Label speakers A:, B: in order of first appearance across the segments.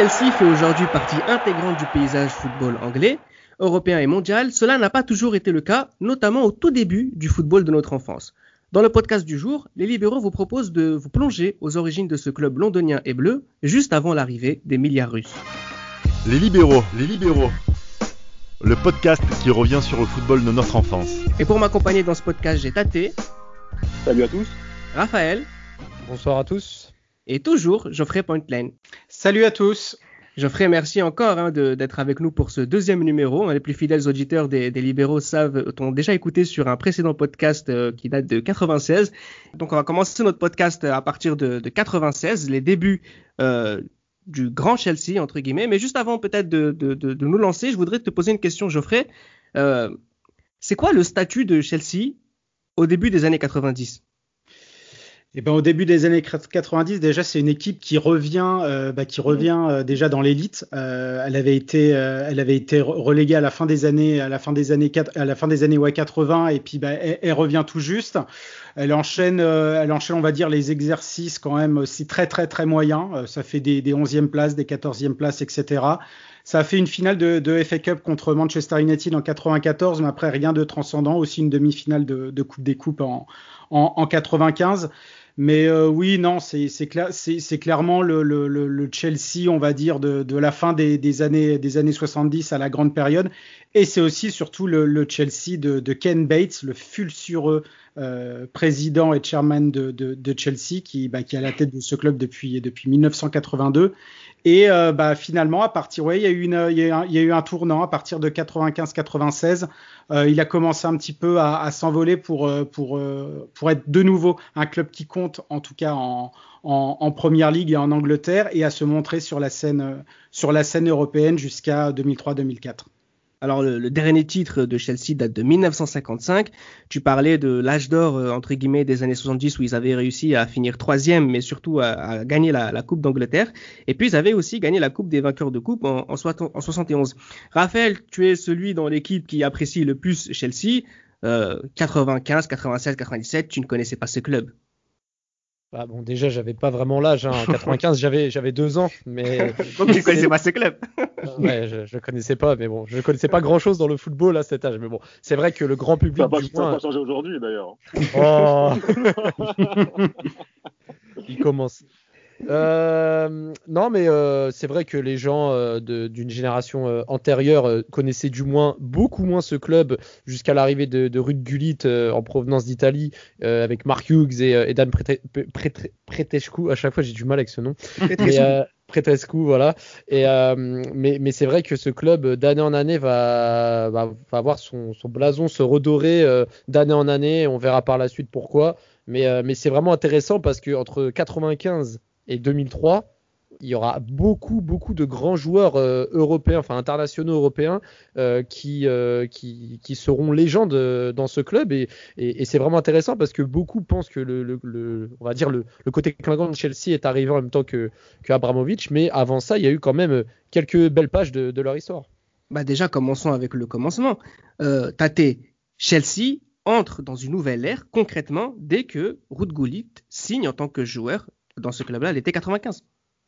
A: Chelsea fait aujourd'hui partie intégrante du paysage football anglais, européen et mondial, cela n'a pas toujours été le cas, notamment au tout début du football de notre enfance. Dans le podcast du jour, les libéraux vous proposent de vous plonger aux origines de ce club londonien et bleu, juste avant l'arrivée des milliards russes.
B: Les libéraux, les libéraux. Le podcast qui revient sur le football de notre enfance.
A: Et pour m'accompagner dans ce podcast, j'ai Tate.
C: Salut à tous.
A: Raphaël.
D: Bonsoir à tous.
A: Et toujours Geoffrey Pointlane.
E: Salut à tous.
A: Geoffrey, merci encore hein, d'être avec nous pour ce deuxième numéro. Les plus fidèles auditeurs des, libéraux savent, t'ont déjà écouté sur un précédent podcast euh, qui date de 96. Donc on va commencer notre podcast à partir de, de 96, les débuts euh, du grand Chelsea, entre guillemets. Mais juste avant peut-être de, nous lancer, je voudrais te poser une question, Geoffrey. Euh, c'est quoi le statut de Chelsea au début des années 90
E: eh ben, au début des années 90, déjà, c'est une équipe qui revient, euh, bah, qui revient euh, déjà dans l'élite. Euh, elle avait été, elle avait été reléguée à la fin des années, à la fin des années, à la fin des années 80, et puis bah, elle, revient tout juste. Elle enchaîne, elle enchaîne, on va dire, les exercices quand même aussi très très très moyens. ça fait des, des 11e places, des 14e places, etc. Ça a fait une finale de, de, FA Cup contre Manchester United en 94, mais après rien de transcendant. Aussi une demi-finale de, de Coupe des Coupes en, en, en 95. Mais euh, oui, non, c'est clairement le, Chelsea, on va dire, de, la fin des, années, des années 70 à la grande période. Et c'est aussi surtout le, Chelsea de, de, Ken Bates, le sulfureux euh, président et chairman de, Chelsea, qui, bah, qui est à la tête de ce club depuis, depuis 1982 et euh, bah, finalement, à partir, ouais, il y a eu y a, un tournant à partir de 95-96. Euh, il a commencé un petit peu à, s'envoler pour être de nouveau un club qui compte, en tout cas en, en, en première ligue et en Angleterre, et à se montrer sur la scène européenne jusqu'à 2003-2004.
A: Alors le, dernier titre de Chelsea date de 1955. Tu parlais de l'âge d'or euh, entre guillemets des années 70 où ils avaient réussi à finir troisième, mais surtout à, gagner la, Coupe d'Angleterre. Et puis ils avaient aussi gagné la Coupe des vainqueurs de coupe en, en, 71. Raphaël, tu es celui dans l'équipe qui apprécie le plus Chelsea. Euh, 95, 96, 97, tu ne connaissais pas ce club.
D: Ah bon, déjà, j'avais pas vraiment l'âge. Hein. En 95, j'avais j'avais deux ans, mais
A: donc tu connaissais pas ce club.
D: ouais, je, je connaissais pas, mais bon, je connaissais pas grand chose dans le football à cet âge. Mais bon, c'est vrai que le grand public. Ça
C: va
D: pas,
C: pas changé aujourd'hui d'ailleurs. Oh
D: Il commence. Euh, non, mais euh, c'est vrai que les gens euh, d'une génération euh, antérieure euh, connaissaient du moins beaucoup moins ce club jusqu'à l'arrivée de, de Ruud Gullit en provenance d'Italie avec Mark Hughes et, et Dan Pretescu. À chaque fois, j'ai du mal avec ce nom. Pretescu, voilà. Et, mais, mais c'est vrai que ce club, d'année en année, va, va, va voir son, son, blason se redorer d'année en année. On verra par la suite pourquoi. Mais, mais c'est vraiment intéressant parce que entre 95 et 2003, il y aura beaucoup, beaucoup de grands joueurs euh, européens, enfin internationaux européens, euh, qui, euh, qui, qui, seront légendes dans ce club. Et, c'est vraiment intéressant parce que beaucoup pensent que le, le, on va dire le, le, côté clinquant de Chelsea est arrivé en même temps que, que Abramovich. Mais avant ça, il y a eu quand même quelques belles pages de, de leur histoire.
A: Bah déjà, commençons avec le commencement. Tate, Chelsea entre dans une nouvelle ère concrètement dès que Ruud Gullit signe en tant que joueur dans ce club-là l'été 95.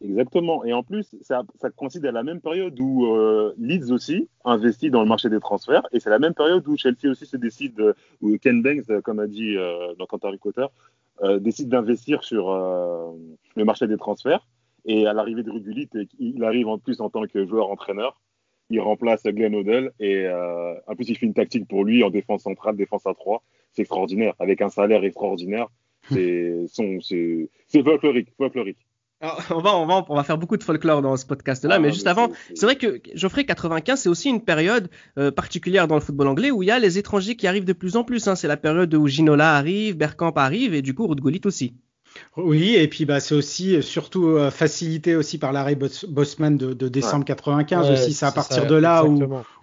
C: Exactement. Et en plus, ça, ça, coïncide à la même période où euh, Leeds aussi investit dans le marché des transferts. Et c'est la même période où Chelsea aussi se décide, euh, où Ken Banks, euh, comme a dit euh, notre interlocuteur, euh, décide d'investir sur le marché des transferts. Et à l'arrivée de Rugulit, il arrive en plus en tant que joueur-entraîneur. Il remplace Glenn Odell et en plus il fait une tactique pour lui en défense centrale, défense à 3. C'est extraordinaire, avec un salaire extraordinaire. C'est folklorique, folklorique.
A: Alors, on, va, on, va, on va faire beaucoup de folklore dans ce podcast-là, ah, mais juste avant, c'est vrai que Geoffrey 95, c'est aussi une période euh, particulière dans le football anglais où il y a les étrangers qui arrivent de plus en plus. Hein. C'est la période où Ginola arrive, Bergkamp arrive et du coup Ruud Gullit aussi.
E: Oui, et puis bah, c'est aussi euh, surtout euh, facilité aussi par l'arrêt Bosman de, de décembre ouais. 95 ouais, aussi. C'est à partir ça, de là où,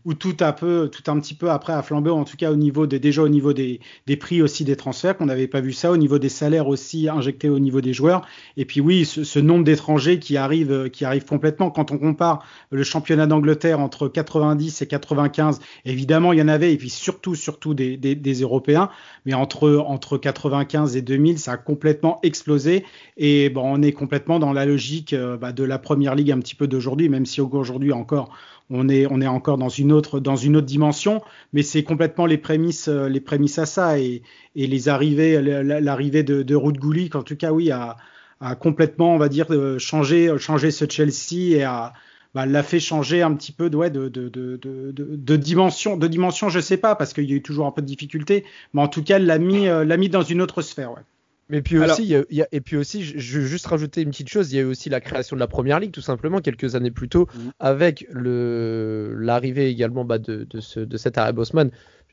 E: où tout un peu, tout un petit peu après a flambé, en tout cas au niveau des, déjà au niveau des, des prix aussi des transferts, qu'on n'avait pas vu ça, au niveau des salaires aussi injectés au niveau des joueurs. Et puis oui, ce, ce nombre d'étrangers qui arrivent, qui arrivent complètement. Quand on compare le championnat d'Angleterre entre 90 et 95, évidemment il y en avait, et puis surtout, surtout des, des, des Européens, mais entre entre 95 et 2000, ça a complètement explosé. Et bon, on est complètement dans la logique euh, bah, de la première ligue un petit peu d'aujourd'hui, même si aujourd'hui encore on est, on est encore dans une autre, dans une autre dimension, mais c'est complètement les prémices, euh, les prémices à ça et, et les arrivées, l'arrivée de, de Ruud Gullit, en tout cas, oui, a, a complètement, on va dire, euh, changé, changé ce Chelsea et a, bah, l'a fait changer un petit peu ouais, de, de, de, de, de dimension. De dimension, je sais pas, parce qu'il y a eu toujours un peu de difficulté, mais en tout cas, l'a mis, l'a mis dans une autre sphère. Ouais.
D: Mais puis aussi, il y a, et puis aussi, je veux juste rajouter une petite chose, il y a eu aussi la création de la première ligue, tout simplement, quelques années plus tôt, mmh. avec le l'arrivée également bah, de, de, ce, de cet arrêt Bosman.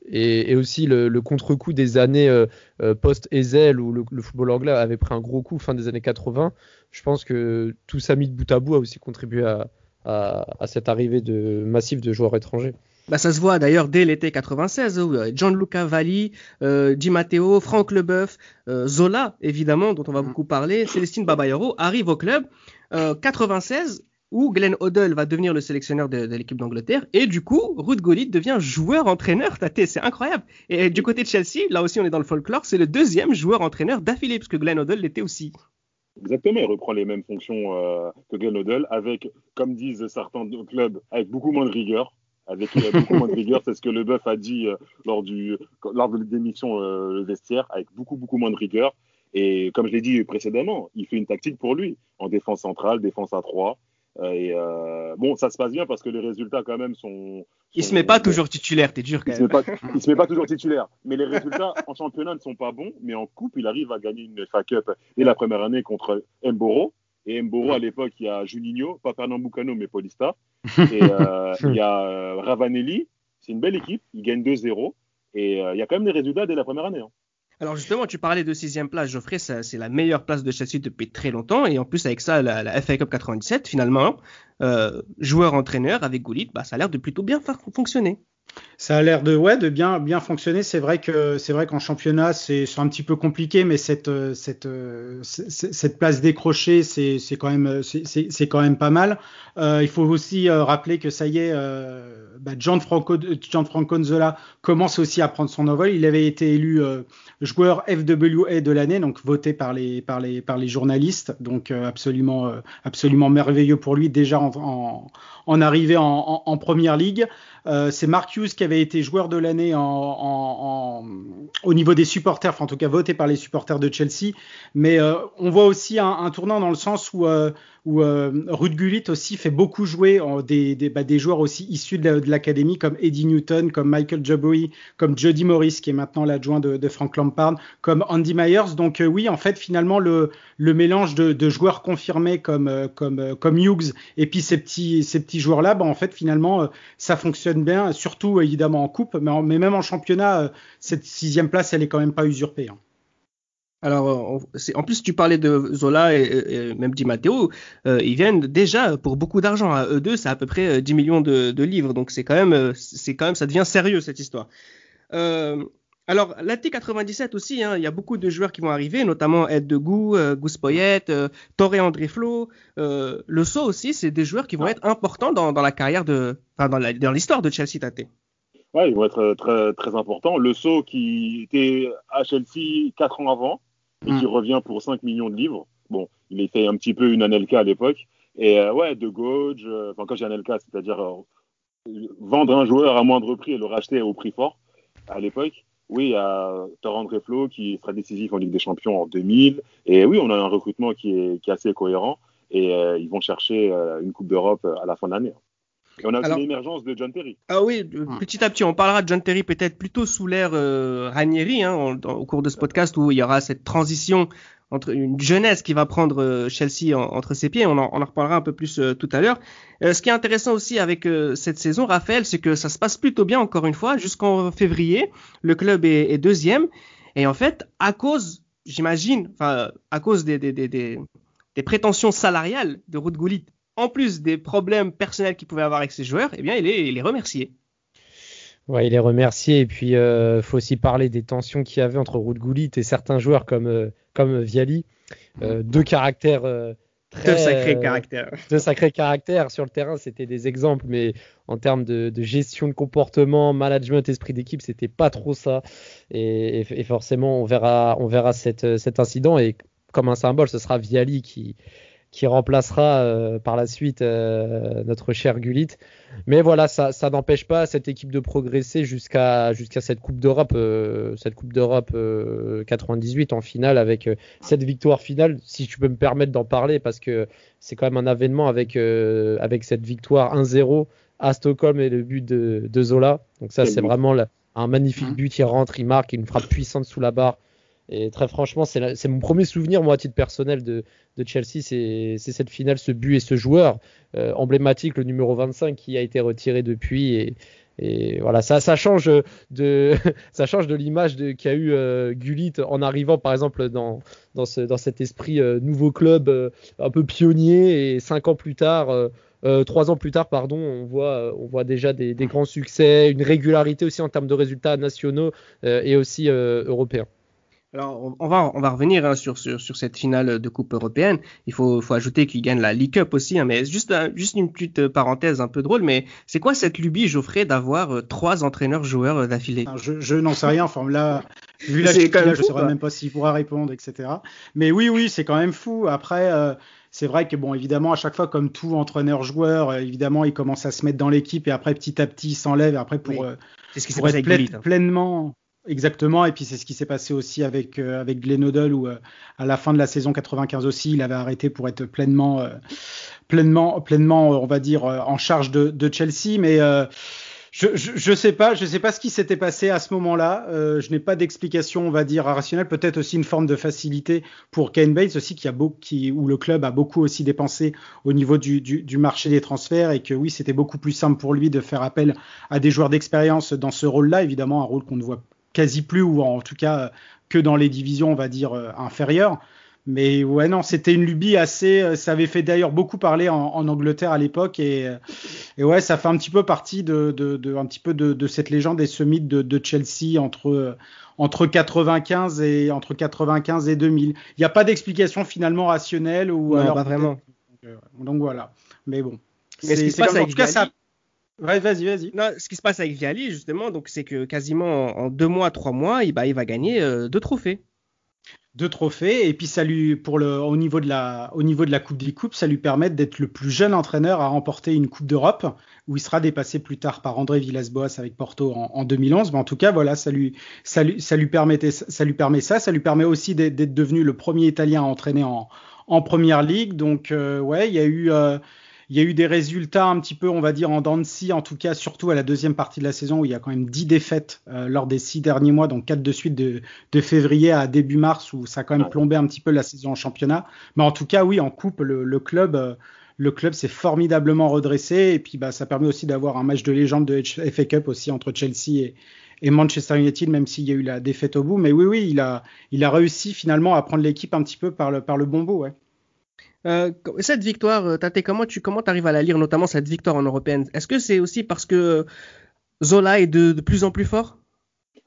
D: Et, et, aussi le, le contre-coup des années euh, post-Ezel où le, le, football anglais avait pris un gros coup fin des années 80. Je pense que tout ça mis de bout à bout a aussi contribué à, à, à cette arrivée de massive de joueurs étrangers.
A: Bah, ça se voit d'ailleurs dès l'été 96 où Gianluca Valli, euh, Di Matteo, Franck Leboeuf, euh, Zola évidemment dont on va beaucoup parler, Célestine Babayaro arrivent au club. Euh, 96 où Glenn Hoddle va devenir le sélectionneur de, de l'équipe d'Angleterre et du coup Ruud Gullit devient joueur-entraîneur. C'est incroyable. Et du côté de Chelsea, là aussi on est dans le folklore, c'est le deuxième joueur-entraîneur d'affilée parce que Glenn Hoddle l'était aussi.
C: Exactement, il reprend les mêmes fonctions euh, que Glenn Hoddle avec, comme disent certains clubs, avec beaucoup moins de rigueur avec beaucoup moins de rigueur. C'est ce que le bœuf a dit euh, lors, du, lors de l'émission euh, Le Vestiaire, avec beaucoup, beaucoup moins de rigueur. Et comme je l'ai dit précédemment, il fait une tactique pour lui, en défense centrale, défense à 3. Euh, et euh, bon, ça se passe bien parce que les résultats quand même sont.
A: Il se met pas toujours titulaire, t'es dur quand
C: il
A: même.
C: Se pas, il se met pas toujours titulaire, mais les résultats en championnat ne sont pas bons, mais en coupe, il arrive à gagner une FA Cup dès la première année contre Mboro. Et Mboro, à l'époque, il y a Juninho, pas Pernambucano, mais Paulista. Et euh, il y a euh, Ravanelli. C'est une belle équipe. Il gagne 2-0. Et euh, il y a quand même des résultats dès la première année. Hein.
A: Alors justement, tu parlais de sixième place, Geoffrey, c'est la meilleure place de Chelsea depuis très longtemps, et en plus avec ça, la, la FA Cup 97, finalement, euh, joueur-entraîneur avec Goulit, bah, ça a l'air de plutôt bien fonctionner.
E: Ça a l'air de ouais de bien bien fonctionner. C'est vrai que c'est vrai qu'en championnat c'est un petit peu compliqué, mais cette cette cette place décrochée c'est c'est quand même c'est quand même pas mal. Euh, il faut aussi euh, rappeler que ça y est, euh, bah, Gianfranco Gianfranco Nzola commence aussi à prendre son envol. Il avait été élu euh, joueur FWA de l'année, donc voté par les par les par les journalistes. Donc euh, absolument absolument merveilleux pour lui déjà en en, en arrivée en, en, première ligue. Euh, c'est Mark Hughes qui avait été joueur de l'année au niveau des supporters, enfin en tout cas voté par les supporters de Chelsea. Mais euh, on voit aussi un, un, tournant dans le sens où, euh, où euh, Ruud Gullit aussi fait beaucoup jouer des, des, bah, des joueurs aussi issus de l'académie comme Eddie Newton, comme Michael Jabouille, comme Jody Morris qui est maintenant l'adjoint de, de, Frank Lampard, comme Andy Myers. Donc euh, oui, en fait finalement le, le mélange de, de joueurs confirmés comme, euh, comme, comme Hughes et puis ces petits, ces petits joueurs là, bah, en fait finalement ça fonctionne bien, surtout évidemment en coupe, mais, en, mais même en championnat, cette sixième place, elle est quand même pas usurpée. Hein.
A: Alors, en plus, tu parlais de Zola et, et même Di Matteo, euh, ils viennent déjà pour beaucoup d'argent. À eux deux, c'est à peu près 10 millions de, de livres, donc c'est quand même, c'est quand même, ça devient sérieux cette histoire. Euh, alors, la T97 aussi, hein, il y a beaucoup de joueurs qui vont arriver, notamment Ed de Gou, euh, Gus Poyet, euh, Torre André Flo, euh, Le Sceau aussi, c'est des joueurs qui vont être importants dans, dans la carrière de, enfin, dans l'histoire de Chelsea Tate.
C: Ouais, ils vont être très, très importants. Le Sceau qui était à Chelsea 4 ans avant, et qui revient pour 5 millions de livres. Bon, il était un petit peu une Anelka à l'époque. Et euh, ouais, de gauche, euh, enfin quand j'ai Anelka, c'est-à-dire euh, vendre un joueur à moindre prix et le racheter au prix fort à l'époque. Oui, il y a Torrent Reflo qui sera décisif en Ligue des Champions en 2000. Et oui, on a un recrutement qui est, qui est assez cohérent. Et ils vont chercher une Coupe d'Europe à la fin de l'année. Et on a aussi l'émergence de John Terry.
A: Ah oui, petit à petit, on parlera de John Terry peut-être plutôt sous l'ère euh, Ranieri, hein, en, en, au cours de ce podcast où il y aura cette transition entre une jeunesse qui va prendre euh, Chelsea en, entre ses pieds. On en, on en, reparlera un peu plus euh, tout à l'heure. Euh, ce qui est intéressant aussi avec cette saison, Raphaël, c'est que ça se passe plutôt bien encore une fois. Jusqu'en février, le club est, est, deuxième. Et en fait, à cause, j'imagine, enfin, à cause des, des, des, des, prétentions salariales de Ruud Gullit en plus des problèmes personnels qu'il pouvait avoir avec ses joueurs, eh bien, il est, il est remercié.
D: Ouais, il est remercié. Et puis, euh, faut aussi parler des tensions qu'il y avait entre Ruud Gullit et certains joueurs comme, euh, comme Viali. Euh, deux caractères euh, très.
A: Deux sacrés caractères.
D: Deux sacrés caractères. Sur le terrain, c'était des exemples, mais en termes de, de gestion de comportement, management, esprit d'équipe, c'était pas trop ça. Et, et- et forcément, on verra, on verra cette, cet incident. Et comme un symbole, ce sera Viali qui, qui remplacera euh, par la suite euh, notre cher Gullit. Mais voilà, ça, ça n'empêche pas cette équipe de progresser jusqu'à jusqu'à cette Coupe d'Europe, euh, cette Coupe d'Europe euh, 98 en finale avec cette victoire finale. Si tu peux me permettre d'en parler, parce que c'est quand même un avènement avec avec cette victoire 1-0 à Stockholm et le but de, de Zola. Donc ça, c'est vraiment la- un magnifique
E: Mhm.
D: but. Il rentre, il marque, une frappe puissante sous la barre. Et très franchement, c'est mon premier souvenir, moi, à titre personnel, de, Chelsea. C'est cette finale, ce but et ce joueur euh, emblématique, le numéro 25, qui a été retiré depuis. Et, voilà, ça, change de, ça change de l'image qu'a eu euh, Gullit en arrivant, par exemple, dans, dans, ce, dans cet esprit euh, nouveau club euh, un peu pionnier. Et cinq ans plus tard, trois ans plus tard, pardon, on voit, on voit déjà des, grands succès, une régularité aussi en termes de résultats nationaux et aussi européens.
A: Alors, on- va, on va revenir hein, sur, sur, sur cette finale de Coupe européenne. Il faut, faut ajouter qu'il gagne la League Cup aussi. hein, mais juste, un- juste une petite euh, parenthèse un peu drôle, mais c'est quoi cette lubie, Geoffrey, d'avoir euh, trois entraîneurs-joueurs euh, d'affilée?
E: Enfin, je, je n'en sais rien. Enfin, là, vu
A: quand même
E: je
A: fou,
E: ne saurais même pas s'il pourra répondre, etc. Mais oui, oui, c'est quand même fou. Après, euh, c'est vrai que, bon, évidemment, à chaque fois, comme tout entraîneur-joueur, euh, évidemment, il commence à se mettre dans l'équipe et après, petit à petit, il s'enlève. Et après, pour,
A: Oui.
E: euh,
A: ce qui s'est
E: pour
A: passé
E: être
A: avec
E: ple-
A: Gullit. hein.
E: pleinement. Exactement, et puis c'est ce qui s'est passé aussi avec euh, avec Glenn Hoddle où euh, à la fin de la saison 95 aussi, il avait arrêté pour être pleinement euh, pleinement pleinement euh, on va dire en charge de, Chelsea, mais je, je je sais pas, sais pas ce qui s'était passé à ce moment-là. Je n'ai pas d'explication, on va dire rationnelle. Peut-être aussi une forme de facilité pour Kane Bates aussi qui a beaucoup, qui où le club a beaucoup aussi dépensé au niveau du, du, marché des transferts et que oui, c'était beaucoup plus simple pour lui de faire appel à des joueurs d'expérience dans ce rôle-là. Évidemment, un rôle qu'on ne voit quasi plus ou en tout cas euh, que dans les divisions, on va dire euh, inférieures. Mais ouais, non, c'était une lubie assez. euh, Ça avait fait d'ailleurs beaucoup parler en, en Angleterre à l'époque et, et ouais, ça fait un petit peu partie de, de, de un petit peu de, de cette légende et ce mythe de, Chelsea entre entre 95 et entre 95 et 2000. Il n'y a pas d'explication finalement rationnelle ou
A: Non,
E: alors
A: pas vraiment.
E: Donc, euh, donc voilà. Mais bon.
A: Mais ce qui se passe.
E: En tout cas, ça. Ouais, vas-y, vas-y.
A: Non, ce qui se passe avec Viali, justement, donc c'est que quasiment en, deux mois, trois mois, il, bah, il va gagner euh, deux trophées.
E: deux trophées et puis ça lui pour le au niveau de la au niveau de la coupe des coupes ça lui permet d'être le plus jeune entraîneur à remporter une coupe d'Europe où il sera dépassé plus tard par André Villas-Boas avec Porto en, en 2011 mais en tout cas voilà ça lui ça lui ça lui permettait ça lui permet ça ça lui permet aussi d'être d'être devenu le premier Italien à entraîner en en première ligue donc euh, ouais il y a eu euh, il y a eu des résultats un petit peu, on va dire, en dents de scie, en tout cas, surtout à la deuxième partie de la saison où il y a quand même 10 défaites euh, lors des six derniers mois, donc quatre de suite de, de février à début mars où ça a quand même plombé un petit peu la saison en championnat. Mais en tout cas, oui, en coupe, le, le club, euh, le club s'est formidablement redressé et puis bah, ça permet aussi d'avoir un match de légende de FA Cup aussi entre Chelsea et, et Manchester United, même s'il y a eu la défaite au bout. Mais oui, oui, il a, il a réussi finalement à prendre l'équipe un petit peu par le, par le bon bout. Ouais.
A: Euh, cette victoire, euh, Tate, comment tu comment arrives à la lire, notamment cette victoire en européenne? Est-ce que c'est aussi parce que Zola est de, plus en plus fort?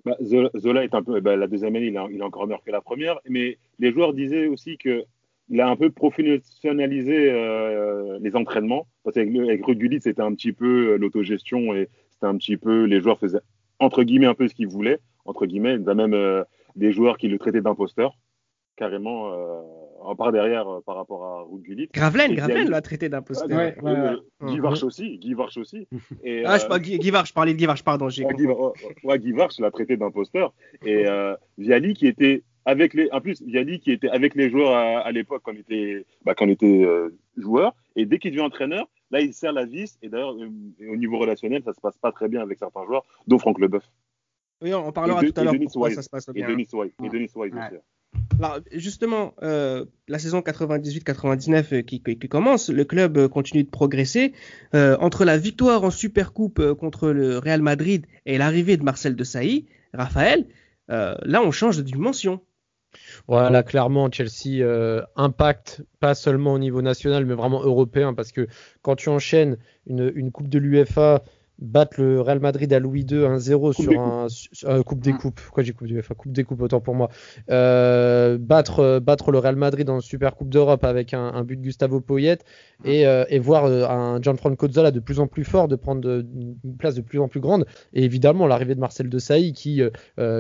C: Bah, Zola, est un peu. bah, la deuxième année, il est, il est encore meilleur que la première. Mais les joueurs disaient aussi que il a un peu professionnalisé euh, les entraînements. Parce qu'avec avec Ruud c'était un petit peu euh, l'autogestion et c'était un petit peu. Les joueurs faisaient entre guillemets un peu ce qu'ils voulaient. Entre guillemets, il y a même euh, des joueurs qui le traitaient d'imposteur, carrément, euh, en part derrière euh, par rapport à Ruud Gullit.
A: Gravelaine, Gravelaine l'a traité d'imposteur.
E: Ouais, ouais,
A: ouais.
C: Guy Varch aussi, Guy Varch aussi. Et,
A: Ah, je,
C: euh,
A: pas, Guy, Guy Varch, je parlais de Guy Varch, pardon. J'ai
C: Ouais, Guy, Varch l'a traité d'imposteur. Et euh, Viali qui était avec les, en plus Viali qui était avec les joueurs à, à l'époque quand on était, bah, quand on était euh, joueur. Et dès qu'il devient entraîneur, là il serre la vis. Et d'ailleurs euh, au niveau relationnel, ça se passe pas très bien avec certains joueurs, dont Franck Leboeuf.
A: Oui, on parlera
C: de-
A: tout à
C: et
A: l'heure
C: Denis
A: pourquoi
C: Wise.
A: ça se passe
C: Et. Denis Wise. Et. Denis Wise
E: Ouais.
C: aussi.
A: Alors, justement, euh, la saison 98-99 euh, qui, qui- commence, le club euh, continue de progresser. Entre la victoire en Supercoupe contre le Real Madrid et l'arrivée de Marcel Desailly, Raphaël, euh, là on change de dimension.
D: Voilà, clairement, Chelsea euh, impacte pas seulement au niveau national, mais vraiment européen, parce que quand tu enchaînes une, une Coupe de l'UEFA, battre le Real Madrid à Louis II 1-0 sur un euh, Coupe des Coupes. Pourquoi j'ai Coupe du enfin, Coupe des Coupes autant pour moi. Euh, battre battre le Real Madrid dans Super Coupe d'Europe avec un, but de Gustavo Poyet et, et voir un Gianfranco Zola de plus en plus fort, de prendre une place de plus en plus grande. Et évidemment l'arrivée de Marcel Desailly qui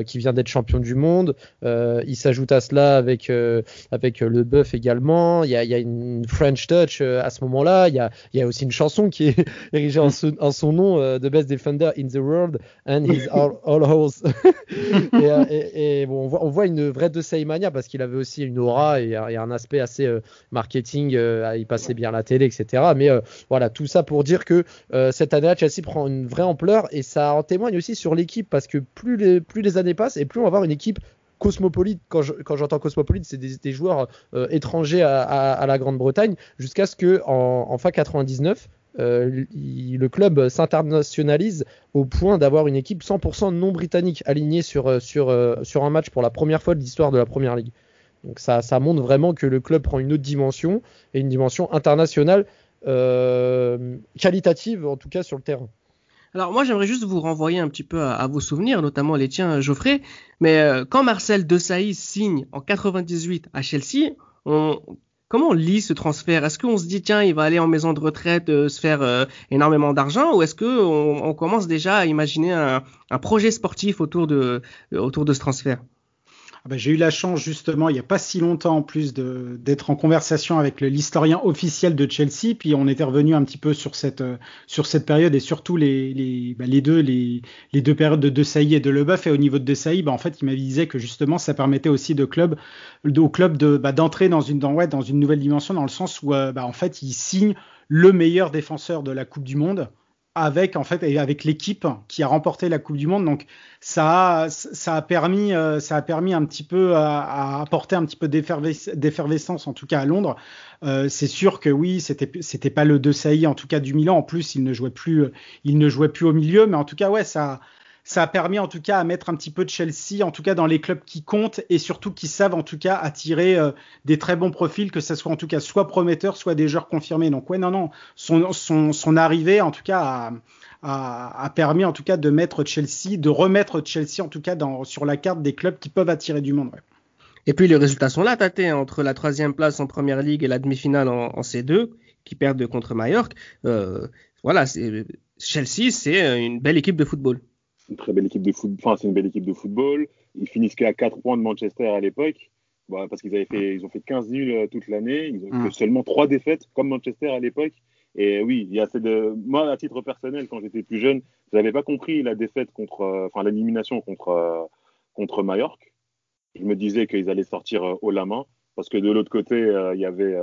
D: qui vient d'être champion du monde. il s'ajoute à cela avec avec le Buff également. Il y a, il y a une French touch à ce moment-là. Il y a, il y a aussi une chanson qui est érigée en, en son nom the best defender in the world and he's all, all holes. Euh, et, bon, on voit, une vraie de Seymania parce qu'il avait aussi une aura et, un aspect assez euh, marketing. Euh, il passait bien la télé, etc. Mais voilà, tout ça pour dire que cette année-là, Chelsea prend une vraie ampleur et ça en témoigne aussi sur l'équipe parce que plus les, plus les années passent et plus on va avoir une équipe cosmopolite, quand, j'entends cosmopolite, c'est des, joueurs étrangers à, la Grande-Bretagne, jusqu'à ce que en, en fin 99, euh, le club s'internationalise au point d'avoir une équipe 100% non britannique alignée sur, euh, sur, euh, sur un match pour la première fois de l'histoire de la Première Ligue. Donc ça, ça montre vraiment que le club prend une autre dimension et une dimension internationale qualitative en tout cas sur le terrain.
A: Alors moi j'aimerais juste vous renvoyer un petit peu à, vos souvenirs, notamment les tiens Geoffrey. Mais quand Marcel Desailly signe en 98 à Chelsea, on, Comment on lit ce transfert? Est-ce qu'on se dit tiens il va aller en maison de retraite euh, se faire euh, énormément d'argent? Ou est-ce que on, commence déjà à imaginer un, un projet sportif autour de autour de ce transfert?
E: Ah bah, j'ai eu la chance justement, il n'y a pas si longtemps en plus, d'être en conversation avec l'historien officiel de Chelsea, puis on était revenu un petit peu sur cette, euh, sur cette période et surtout les, bah, les deux, les, les, deux périodes de De Sailly et de Leboeuf. Et au niveau de De Sailly, bah, en fait, il m'avisait que justement, ça permettait aussi de club, au club de, bah, d'entrer dans une, dans, ouais, dans une nouvelle dimension, dans le sens où euh, en fait, il signe le meilleur défenseur de la Coupe du Monde avec en fait avec l'équipe qui a remporté la Coupe du Monde. Donc ça a, ça a permis euh, ça a permis un petit peu à, apporter un petit peu d'effervescence en tout cas à Londres. Euh, c'est sûr que oui, c'était c'était pas le De Sailly en tout cas du Milan. En plus, il ne jouait plus il ne jouait plus au milieu, mais en tout cas ouais ça ça a permis en tout cas à mettre un petit peu de Chelsea, en tout cas dans les clubs qui comptent et surtout qui savent en tout cas attirer euh, des très bons profils, que ce soit en tout cas soit prometteur, soit des joueurs confirmés. Donc ouais, non, non, son, arrivée en tout cas a, permis en tout cas de mettre Chelsea, de remettre Chelsea en tout cas sur la carte des clubs qui peuvent attirer du monde.
A: Et puis les résultats sont là, Tate, entre la troisième place en première ligue et la demi-finale en, en, C2, qui perdent contre Mallorca. Euh, voilà, Chelsea, c'est une belle équipe de football
C: une très belle équipe de football. Enfin, c'est une belle équipe de football. Ils finissent qu'à 4 points de Manchester à l'époque. Bah, parce qu'ils avaient fait, ils ont fait 15 nuls euh, toute l'année. Ils ont fait mm. seulement 3 défaites, comme Manchester à l'époque. Et oui, il y a assez de. Moi, à titre personnel, quand j'étais plus jeune, je n'avais pas compris la défaite contre. Euh, enfin, l'élimination contre, euh, contre Mallorca. Je me disais qu'ils allaient sortir haut la main. Parce que de l'autre côté, il, y avait,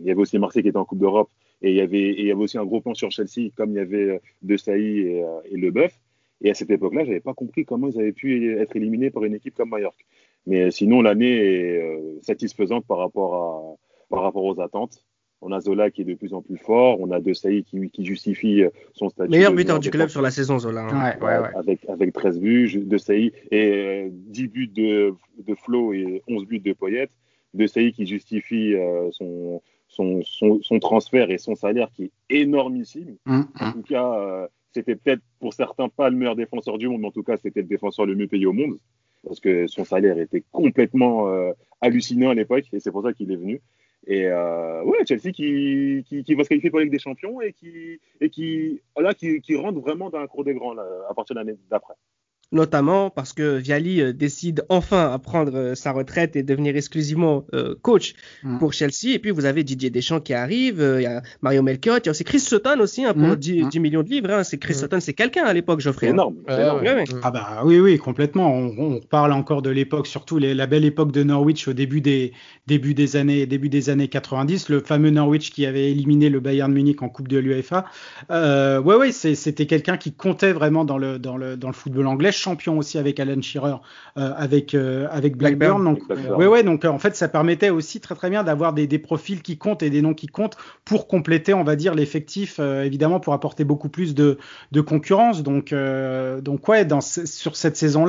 C: il y avait aussi Marseille qui était en Coupe d'Europe. Et il y, avait, il y avait aussi un gros plan sur Chelsea, comme il y avait De Sailly et, et Leboeuf. Et à cette époque-là, je n'avais pas compris comment ils avaient pu être éliminés par une équipe comme Mallorca. Mais sinon, l'année est euh, satisfaisante par rapport, à, par rapport aux attentes. On a Zola qui est de plus en plus fort. On a De Sailly qui, qui justifie euh, son statut.
A: Meilleur buteur du club sur la saison, Zola.
E: Hein. Ouais, ouais, ouais.
C: Avec, avec 13 buts. De Sailly et 10 euh, buts de, de Flo et 11 buts de Poyet. De Sailly qui justifie son, son, son, son, transfert et son salaire qui est énormissime. Hum, en hum. tout cas, c'était peut-être pour certains pas le meilleur défenseur du monde, mais en tout cas, c'était le défenseur le mieux payé au monde parce que son salaire était complètement euh, hallucinant à l'époque et c'est pour ça qu'il est venu. Et euh, ouais, Chelsea qui, va se qualifier pour la Ligue des Champions et qui, rentre vraiment dans un cours des grands à partir de l'année d'après
A: notamment parce que Viali euh, décide enfin à prendre euh, sa retraite et devenir exclusivement euh, coach mm. pour Chelsea. Et puis vous avez Didier Deschamps qui arrive, il y a Mario Melchiot, il y a aussi Chris Sutton aussi hein, pour 10, mm. millions de livres. Hein. C'est Chris mm. Sutton, c'est quelqu'un à l'époque, Geoffrey.
C: C'est énorme.
E: Ah bah oui, oui, complètement. On, parle encore de l'époque, surtout la belle époque de Norwich au début des, début des années, début des années 90, le fameux Norwich qui avait éliminé le Bayern Munich en Coupe de l'UEFA. Euh, ouais, ouais, c'était quelqu'un qui comptait vraiment dans le, dans le, dans le football anglais champion aussi avec Alan Shearer, euh, avec avec Blackburn. Donc ouais ouais donc en fait ça permettait aussi très très bien d'avoir des, des, profils qui comptent et des noms qui comptent pour compléter on va dire l'effectif évidemment pour apporter beaucoup plus de, de concurrence. Donc donc ouais dans sur cette saison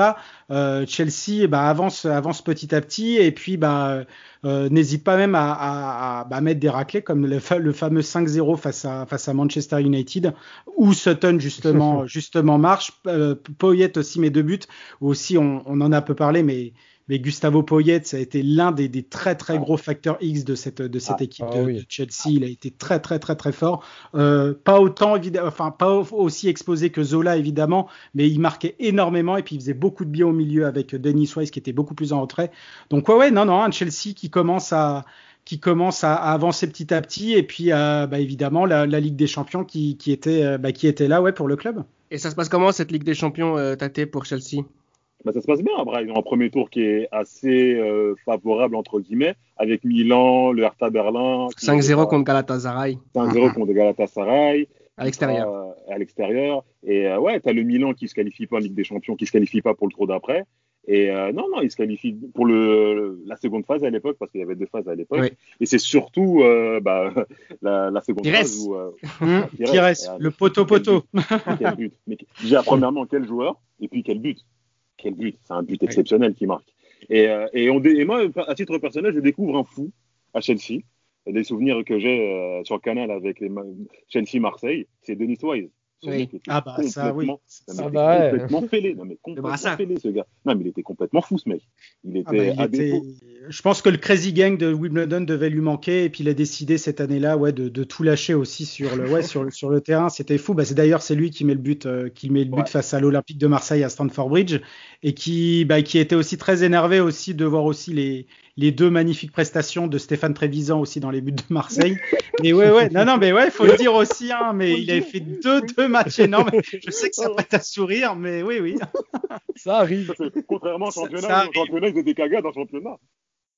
E: là Chelsea bah, avance avance petit à petit et puis bah euh, n'hésite pas même à, à, à, mettre des raclés comme le, le fameux 5-0 face à, face à Manchester United, où Sutton justement, justement marche. Euh, Poyet aussi met deux buts, aussi on, on, en a un peu parlé, mais mais Gustavo Poyet, ça a été l'un des, des, très très gros facteurs X de cette, de cette ah, équipe ah de, Chelsea. Il a été très très très très fort. Euh, pas autant enfin pas aussi exposé que Zola évidemment, mais il marquait énormément et puis il faisait beaucoup de bien au milieu avec Denis Wise qui était beaucoup plus en retrait. Donc ouais ouais non non un Chelsea qui commence à qui commence à, avancer petit à petit et puis euh, bah, évidemment la, la, Ligue des Champions qui, qui était euh, bah, qui était là ouais pour le club.
A: Et ça se passe comment cette Ligue des Champions euh, Tate pour Chelsea?
C: Bah, ça se passe bien. Après, ils ont un premier tour qui est assez euh, favorable, entre guillemets, avec Milan, le Hertha Berlin.
A: 5-0 contre Galatasaray.
C: 5-0 contre Galatasaray.
A: À l'extérieur.
C: Euh, à l'extérieur. Et euh, ouais, tu as le Milan qui se qualifie pas en Ligue des Champions, qui se qualifie pas pour le tour d'après. Et euh, non, non, il se qualifie pour le, la seconde phase à l'époque, parce qu'il y avait deux phases à l'époque. Oui. Et c'est surtout euh, bah, la, la, seconde
A: Pires.
C: phase où. Euh,
E: mmh, Pires, le poteau-poteau.
C: Quel but. Mais déjà, premièrement, quel joueur, et puis quel but quel but C'est un but exceptionnel qui marque. Et, euh, et, on et, moi, à titre personnel, je découvre un fou à Chelsea. Des souvenirs que j'ai euh, sur le canal avec les Chelsea-Marseille, c'est Denis Wise.
E: Oui. Ah bah ça oui.
C: Ça va, complètement fêlé. Non mais complètement fêlé ce gars. Non mais il était complètement fou ce mec. Il était,
E: ah bah, il était... Je pense que le crazy gang de Wimbledon devait lui manquer et puis il a décidé cette année-là ouais de, de, tout lâcher aussi sur le ouais sur, sur le terrain. C'était fou. Bah, c'est d'ailleurs c'est lui qui met le but euh, qui met le but ouais. face à l'Olympique de Marseille à Stamford Bridge et qui bah, qui était aussi très énervé aussi de voir aussi les les deux magnifiques prestations de Stéphane Trévisan aussi dans les buts de Marseille. Et ouais, ouais, non, non, mais ouais, il faut le dire aussi, hein, mais il avait fait deux, deux matchs énormes. Je sais que ça prête à sourire, mais oui, oui.
D: Ça arrive.
C: Contrairement au championnat, ça, ça championnat, ils étaient cagades dans le championnat.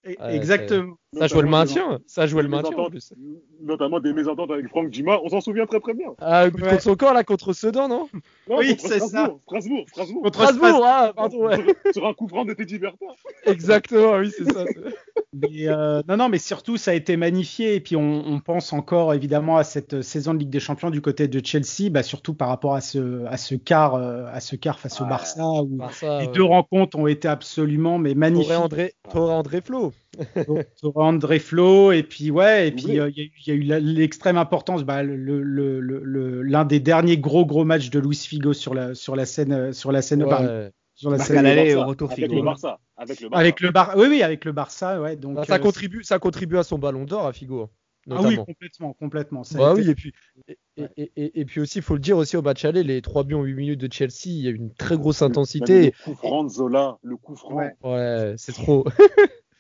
E: Exactement.
D: Ça jouait le maintien. Ça jouait le maintien en plus.
C: Notamment des mésententes avec Franck Dumas. On s'en souvient très très bien.
D: Ah, ouais. contre son corps là, contre Sedan, non,
C: non Oui, c'est ça. Strasbourg, Strasbourg.
D: Contre Strasbourg, ah, pardon, ouais.
C: Sur un coup franc de Teddy Bertin.
D: Exactement, oui, c'est ça.
E: mais, euh, non, non, mais surtout, ça a été magnifié. Et puis, on, on, pense encore évidemment à cette saison de Ligue des Champions du côté de Chelsea, bah, surtout par rapport à ce, à ce quart, euh, à ce quart face ah, au Barça, où Barça, les ouais. deux rencontres ont été absolument mais magnifiques.
D: Torre André, André Flo.
E: André Flo et puis ouais et puis il oui. y, y, a eu l'extrême importance bah, l'un le, le, le, des derniers gros gros matchs de Luis Figo sur la sur la scène sur la scène
A: ouais. bah, sur la scène aller au retour
C: avec
A: Figo
C: le Barça avec le
E: Barça avec le Bar oui oui avec le Barça ouais donc
D: bah, ça euh, contribue ça contribue à son ballon d'or à Figo
E: Notamment. Ah oui, complètement, complètement.
D: Ça bah oui, et puis, et, et, et, et, puis aussi, il faut le dire aussi au match aller, les 3 buts en 8 minutes de Chelsea, il y a une très grosse intensité.
C: Le coup franc de Zola, le coup franc.
D: Ouais, ouais c'est trop.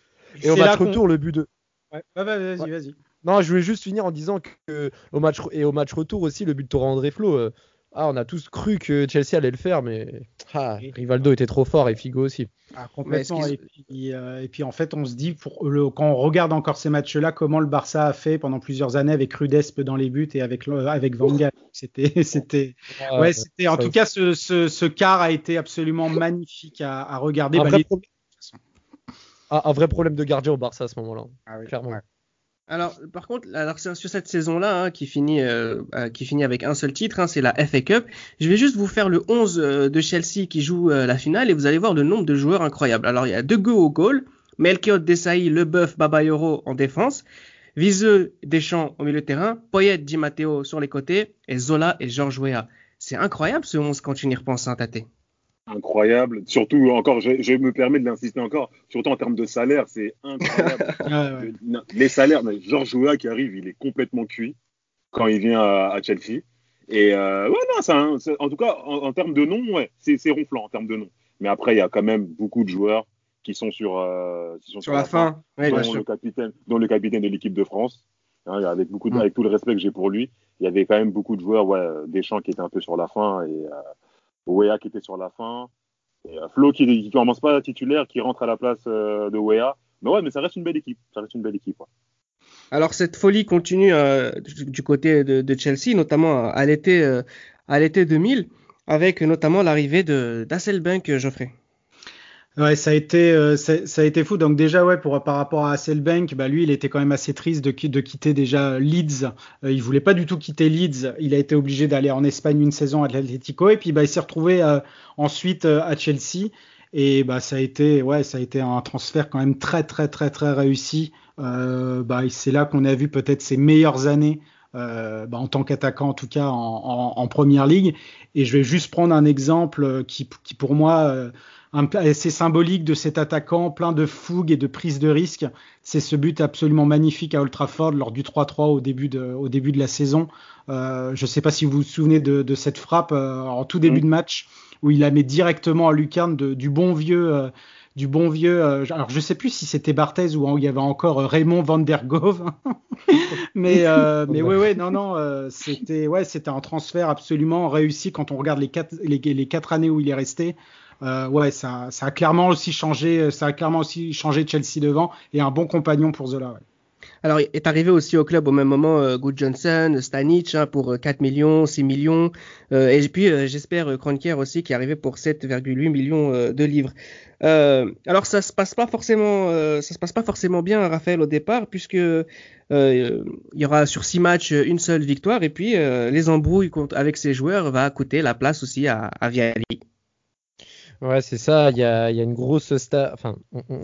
D: Et au match retour, le but de.
E: Ouais, vas-y, ouais. vas-y.
D: Non, je voulais juste finir en disant que au match et au match retour aussi, le but de Torre André Flo. Euh, ah, on a tous cru que Chelsea allait le faire, mais ah, Rivaldo était trop fort et Figo aussi.
E: Ah, complètement. Et puis, euh, et puis, en fait, on se dit, pour le, quand on regarde encore ces matchs-là, comment le Barça a fait pendant plusieurs années avec Rudespe dans les buts et avec, avec Van Gaal. C'était, c'était, ouais, ouais c'était, en tout cas, ce, ce, ce, quart a été absolument magnifique à, à regarder.
D: Bah, les... un, vrai problème de gardien au Barça à ce moment-là,
E: ah oui,
D: clairement.
E: Ouais.
A: Alors, par contre, alors sur cette saison-là, hein, qui finit, euh, qui finit avec un seul titre, hein, c'est la FA Cup. Je vais juste vous faire le 11 euh, de Chelsea qui joue euh, la finale et vous allez voir le nombre de joueurs incroyables. Alors, il y a deux go au goal, Melchior Desailly, Leboeuf, Babayoro en défense, Viseux, Deschamps au milieu de terrain, Poyet, Di Matteo sur les côtés et Zola et Georges Weah. C'est incroyable ce 11 quand tu y repenses, hein, Tate
C: incroyable. Surtout, encore, je, je me permets de l'insister encore, surtout en termes de salaire, c'est incroyable.
E: ouais.
C: Les salaires, mais Georges Weah qui arrive, il est complètement cuit quand il vient à, à Chelsea. Et euh, ouais, non, ça, en tout cas, en, en termes de nom, ouais, c'est ronflant en termes de nom. Mais après, il y a quand même beaucoup de joueurs qui sont sur, euh, qui sont
A: sur, sur la, la, fin,
C: fin ouais, dont, le capitaine, dont le capitaine de l'équipe de France. Hein, avec, beaucoup de, mmh. avec tout le respect que j'ai pour lui, il y avait quand même beaucoup de joueurs, ouais, Deschamps qui étaient un peu sur la fin et, euh, Wea qui était sur la fin. Euh, Flo qui ne commence pas titulaire, qui rentre à la place euh, de Wea. Mais ouais, mais ça reste une belle équipe. Ça reste une belle équipe.
A: Alors cette folie continue euh, du, côté de, Chelsea, notamment à l'été à l'été 2000. avec notamment l'arrivée de d'Asselbank Geoffrey.
E: Ouais, ça a été euh, ça, a été fou. Donc déjà ouais pour par rapport à Hasselbank, bah lui il était quand même assez triste de, quitter déjà Leeds. Euh, il voulait pas du tout quitter Leeds. Il a été obligé d'aller en Espagne une saison à l'Atlético et puis bah il s'est retrouvé euh, ensuite euh, à Chelsea et bah ça a été ouais ça a été un transfert quand même très très très très réussi. Bah c'est là qu'on a vu peut-être ses meilleures années. Bah, en tant qu'attaquant en tout cas en, en, en, première ligue et je vais juste prendre un exemple qui pour moi assez symbolique de cet attaquant, plein de fougue et de prise de risque. C'est ce but absolument magnifique à Old Trafford lors du 3-3 au début de, au début de la saison. Euh, je ne sais pas si vous vous souvenez de, de cette frappe euh, en tout début mmh. de match où il la met directement à lucarne de, du bon vieux. Euh, du bon vieux. Euh, alors je sais plus si c'était Barthez ou il y avait encore Raymond van der Gove, mais euh, mais ouais ouais non non euh, c'était ouais c'était un transfert absolument réussi quand on regarde les quatre les, les quatre années où il est resté euh, ouais, ça, a clairement aussi changé, ça a clairement aussi changé Chelsea devant et un bon compagnon pour Zola. Ouais.
A: Alors, est arrivé aussi au club au même moment euh, Good Johnson, Stanic hein, pour 4 millions, 6 millions, euh, et puis euh, j'espère Kroenker aussi qui est arrivé pour 7,8 millions de livres. alors ça se passe pas forcément, ça se passe pas forcément bien, Raphaël au départ, puisque il y aura sur 6 matchs une seule victoire, et puis les embrouilles avec ses joueurs va coûter la place aussi à, à Viali.
D: Ouais, c'est ça. Il y a, une grosse sta... enfin,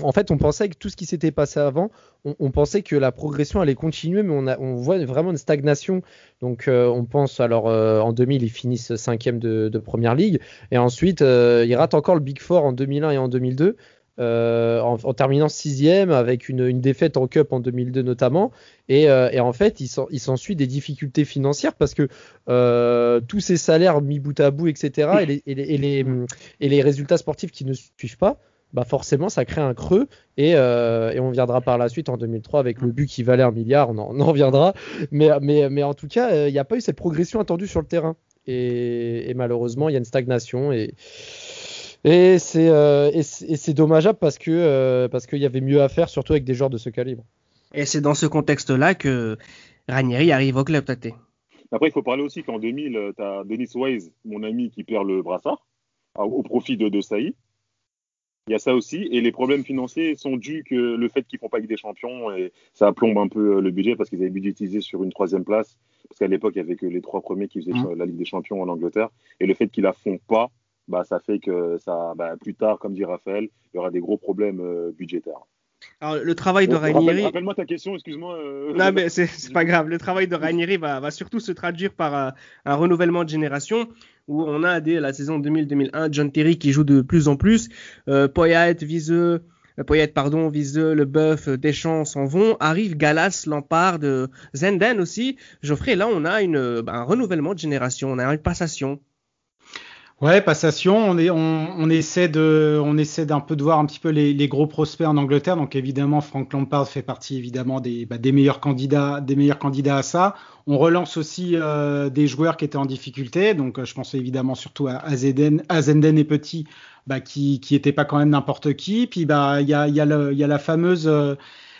D: en fait, on pensait que tout ce qui s'était passé avant, on, pensait que la progression allait continuer, mais on, voit vraiment une stagnation. Donc, euh, on pense alors euh, en 2000, ils finissent cinquième de, de première ligue, et ensuite, euh, ils ratent encore le Big Four en 2001 et en 2002 euh, en, terminant sixième avec une, défaite en Cup en 2002 notamment. Et, euh, et en fait, il s'ensuit des difficultés financières parce que euh, tous ces salaires mis bout à bout, etc., et les, résultats sportifs qui ne suivent pas, bah forcément ça crée un creux et, on viendra par la suite en 2003 avec le but qui valait un milliard, on en, on en reviendra. Mais en tout cas, il n'y a pas eu cette progression attendue sur le terrain. Et, et malheureusement, il y a une stagnation et, et c'est euh, et c'est dommageable parce que euh, parce qu'il y avait mieux à faire, surtout avec des joueurs de ce calibre.
A: Et c'est dans ce contexte-là que Ranieri arrive au club, Tate.
C: Après, il faut parler aussi qu'en 2000, tu as Denis Wise, mon ami, qui perd le brassard au profit de, de Saï. Il y a ça aussi. Et les problèmes financiers sont dus que le fait qu'ils font pas Ligue des Champions et ça plombe un peu le budget parce qu'ils avaient budgétisé sur une troisième place. Parce qu'à l'époque, il y avait que les trois premiers qui faisaient mmh. la Ligue des Champions en Angleterre. Et le fait qu'ils la font pas, bah, ça fait que ça, bah, plus tard, comme dit Raphaël, il y aura des gros problèmes euh, budgétaires.
A: Alors, le travail de bon, Ranieri.
C: Rappelle-moi ta question, excuse-moi. Euh...
A: Non, mais c'est pas grave. Le travail de Ranieri va, va surtout se traduire par un, un, renouvellement de génération où on a dès la saison 2000-2001 John Terry qui joue de plus en plus. Euh, Poyet, Viseux. Poyet, pardon, Viseux, Le Boeuf, Deschamps s'en vont. Arrive Galas, Lampard, Zenden aussi. Geoffrey, là, on a une, un renouvellement de génération, on a une passation.
E: Ouais, passation. On, est, on, on essaie de, on essaie d'un peu de voir un petit peu les, les, gros prospects en Angleterre. Donc évidemment, Frank Lampard fait partie évidemment des, bah, des meilleurs candidats, des meilleurs candidats à ça. On relance aussi euh, des joueurs qui étaient en difficulté. Donc euh, je pense évidemment surtout à Azenden et Petit, bah, qui, qui étaient pas quand même n'importe qui. Puis bah il y a, y, a y a la fameuse euh,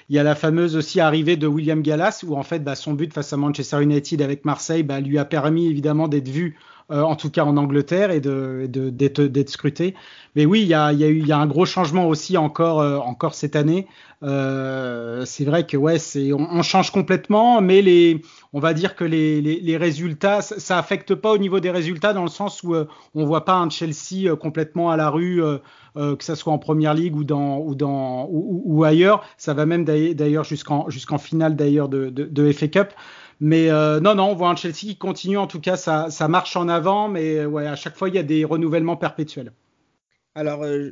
E: il y a la fameuse aussi arrivée de William Gallas, où en fait bah, son but face à Manchester United avec Marseille bah, lui a permis évidemment d'être vu euh, en tout cas en Angleterre, et d'être de, d'être scruté. Mais oui, il y a, y, a y a un gros changement aussi encore, euh, encore cette année. Euh, c'est vrai que ouais, on, on, change complètement, mais les, on va dire que les, les, les résultats, ça, ça, affecte pas au niveau des résultats dans le sens où euh, on voit pas un Chelsea complètement à la rue, euh, que ça soit en première ligue ou dans ou dans ou ailleurs. Ça va même d'ailleurs jusqu'en jusqu'en finale d'ailleurs de, de, de FA Cup. Mais euh, non, non, on voit un Chelsea qui continue. En tout cas, ça, ça marche en avant, mais ouais, à chaque fois, il y a des renouvellements perpétuels.
A: Alors, euh,